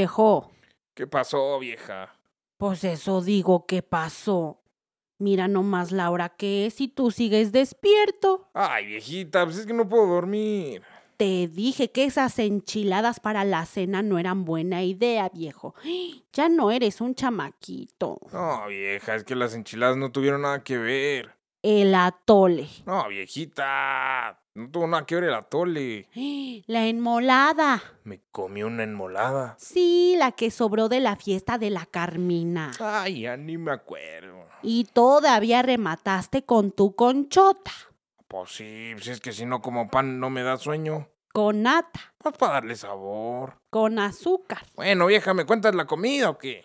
Viejo, ¿Qué pasó, vieja? pues eso digo que pasó. Mira nomás la hora que es y tú sigues despierto. Ay, viejita, pues es que no puedo dormir. Te dije que esas enchiladas para la cena no eran buena idea, viejo. Ya no eres un chamaquito. No, vieja, es que las enchiladas no tuvieron nada que ver. El atole. No, viejita, no tuvo nada que ver el atole. La enmolada. Me comí una enmolada. Sí, la que sobró de la fiesta de la Carmina. Ay, ya ni me acuerdo. Y todavía remataste con tu conchota. Pues sí, pues es que si no como pan no me da sueño. Con nata. Pues para darle sabor. Con azúcar. Bueno, vieja, ¿me cuentas la comida o qué?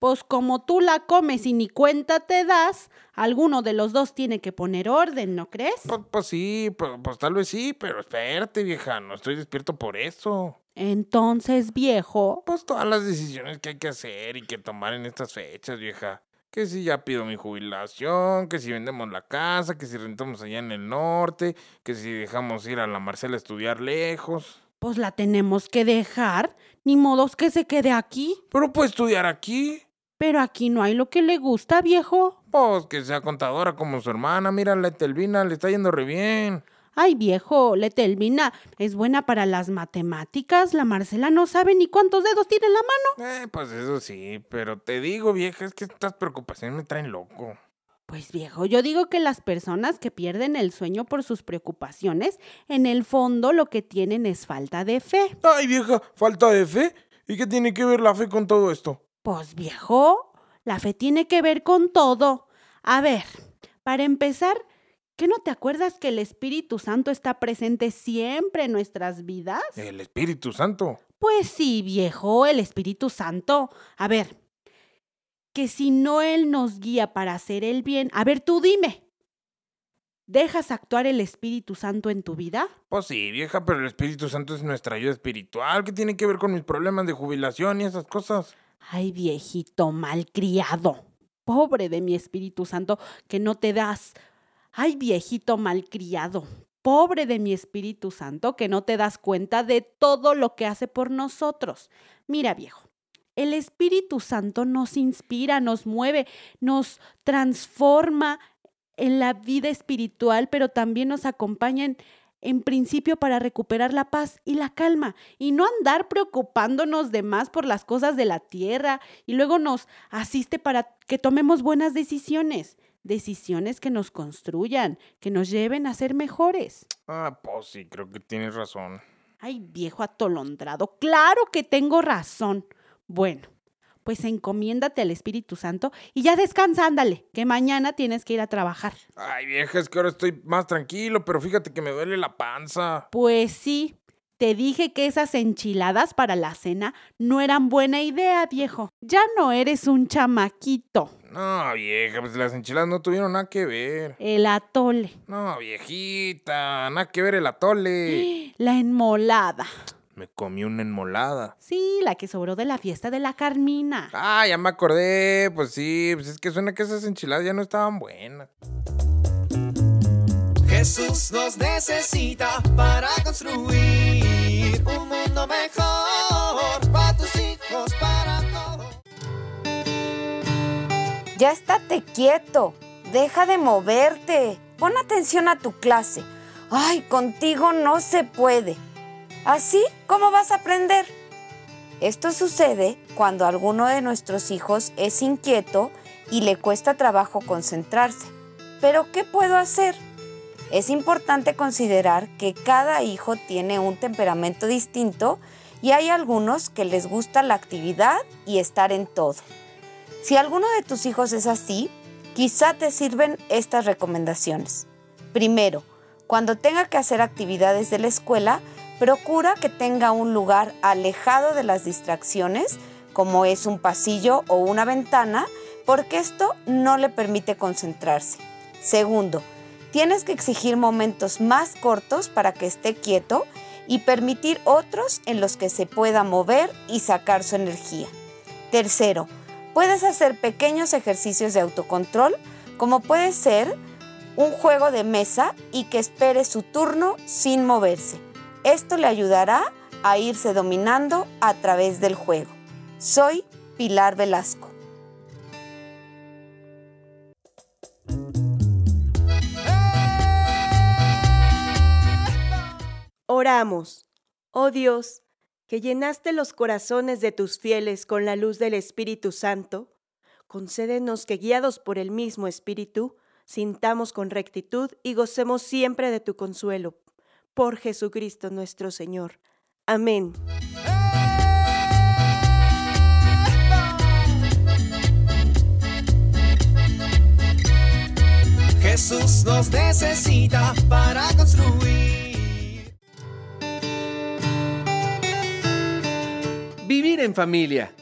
Pues como tú la comes y ni cuenta te das, alguno de los dos tiene que poner orden, ¿no crees? Pues, pues sí, pues, pues tal vez sí, pero espérate, vieja, no estoy despierto por eso. Entonces, viejo, Pues todas las decisiones que hay que hacer y que tomar en estas fechas, vieja. Que si ya pido mi jubilación, que si vendemos la casa, que si rentamos allá en el norte, que si dejamos ir a la Marcela a estudiar lejos. pues la tenemos que dejar, ni modos que se quede aquí. Pero puede estudiar aquí. Pero aquí no hay lo que le gusta, viejo. Pues que sea contadora como su hermana, mira la Telvina, le está yendo re bien. Ay, viejo, Letelvina es buena para las matemáticas. La Marcela no sabe ni cuántos dedos tiene en la mano. Eh, pues eso sí, pero te digo, vieja, es que estas preocupaciones me traen loco. Pues viejo, yo digo que las personas que pierden el sueño por sus preocupaciones, en el fondo lo que tienen es falta de fe. Ay, vieja, falta de fe. ¿Y qué tiene que ver la fe con todo esto? Pues viejo, la fe tiene que ver con todo. A ver, para empezar, ¿qué no te acuerdas que el Espíritu Santo está presente siempre en nuestras vidas? El Espíritu Santo. Pues sí, viejo, el Espíritu Santo. A ver, que si no Él nos guía para hacer el bien, a ver, tú dime, ¿dejas actuar el Espíritu Santo en tu vida? Pues sí, vieja, pero el Espíritu Santo es nuestra ayuda espiritual. ¿Qué tiene que ver con mis problemas de jubilación y esas cosas? Ay, viejito malcriado. Pobre de mi Espíritu Santo, que no te das. Ay, viejito malcriado. Pobre de mi Espíritu Santo, que no te das cuenta de todo lo que hace por nosotros. Mira, viejo, el Espíritu Santo nos inspira, nos mueve, nos transforma en la vida espiritual, pero también nos acompaña en, en principio para recuperar la paz y la calma y no andar preocupándonos de más por las cosas de la tierra y luego nos asiste para que tomemos buenas decisiones, decisiones que nos construyan, que nos lleven a ser mejores. Ah, pues sí, creo que tienes razón. Ay, viejo atolondrado, claro que tengo razón. Bueno, pues encomiéndate al Espíritu Santo y ya descansa, ándale, que mañana tienes que ir a trabajar. Ay, vieja, es que ahora estoy más tranquilo, pero fíjate que me duele la panza. Pues sí, te dije que esas enchiladas para la cena no eran buena idea, viejo. Ya no eres un chamaquito. No, vieja, pues las enchiladas no tuvieron nada que ver. El atole, No, viejita, nada que ver el atole. la enmolada. Me comí una enmolada. Sí, la que sobró de la fiesta de la Carmina. Ah, ya me acordé. Pues sí, pues es que suena que esas enchiladas ya no estaban buenas. Jesús nos necesita para construir un mundo mejor para tus hijos, para todos. Ya estate quieto, deja de moverte, pon atención a tu clase. Ay, contigo no se puede. ¿Así? ¿Cómo vas a aprender? Esto sucede cuando alguno de nuestros hijos es inquieto y le cuesta trabajo concentrarse. Pero ¿qué puedo hacer? Es importante considerar que cada hijo tiene un temperamento distinto y hay algunos que les gusta la actividad y estar en todo. Si alguno de tus hijos es así, quizá te sirven estas recomendaciones. Primero, cuando tenga que hacer actividades de la escuela, procura que tenga un lugar alejado de las distracciones, como es un pasillo o una ventana, porque esto no le permite concentrarse. Segundo, tienes que exigir momentos más cortos para que esté quieto y permitir otros en los que se pueda mover y sacar su energía. Tercero, puedes hacer pequeños ejercicios de autocontrol, como puede ser un juego de mesa y que espere su turno sin moverse. Esto le ayudará a irse dominando a través del juego. Soy Pilar Velasco. Oramos. Oh Dios, que llenaste los corazones de tus fieles con la luz del Espíritu Santo, concédenos que guiados por el mismo Espíritu, sintamos con rectitud y gocemos siempre de tu consuelo. Por Jesucristo nuestro Señor. Amén. Jesús nos necesita para construir. Vivir en familia.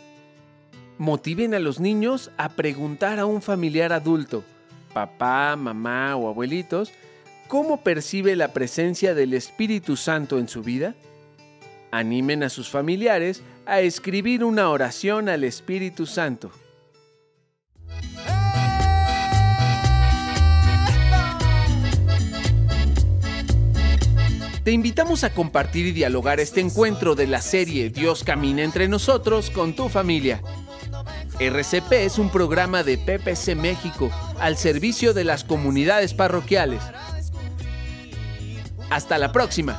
Motiven a los niños a preguntar a un familiar adulto, papá, mamá o abuelitos, cómo percibe la presencia del Espíritu Santo en su vida. Animen a sus familiares a escribir una oración al Espíritu Santo. Te invitamos a compartir y dialogar este encuentro de la serie Dios camina entre nosotros con tu familia. RCP es un programa de PPC México al servicio de las comunidades parroquiales. Hasta la próxima.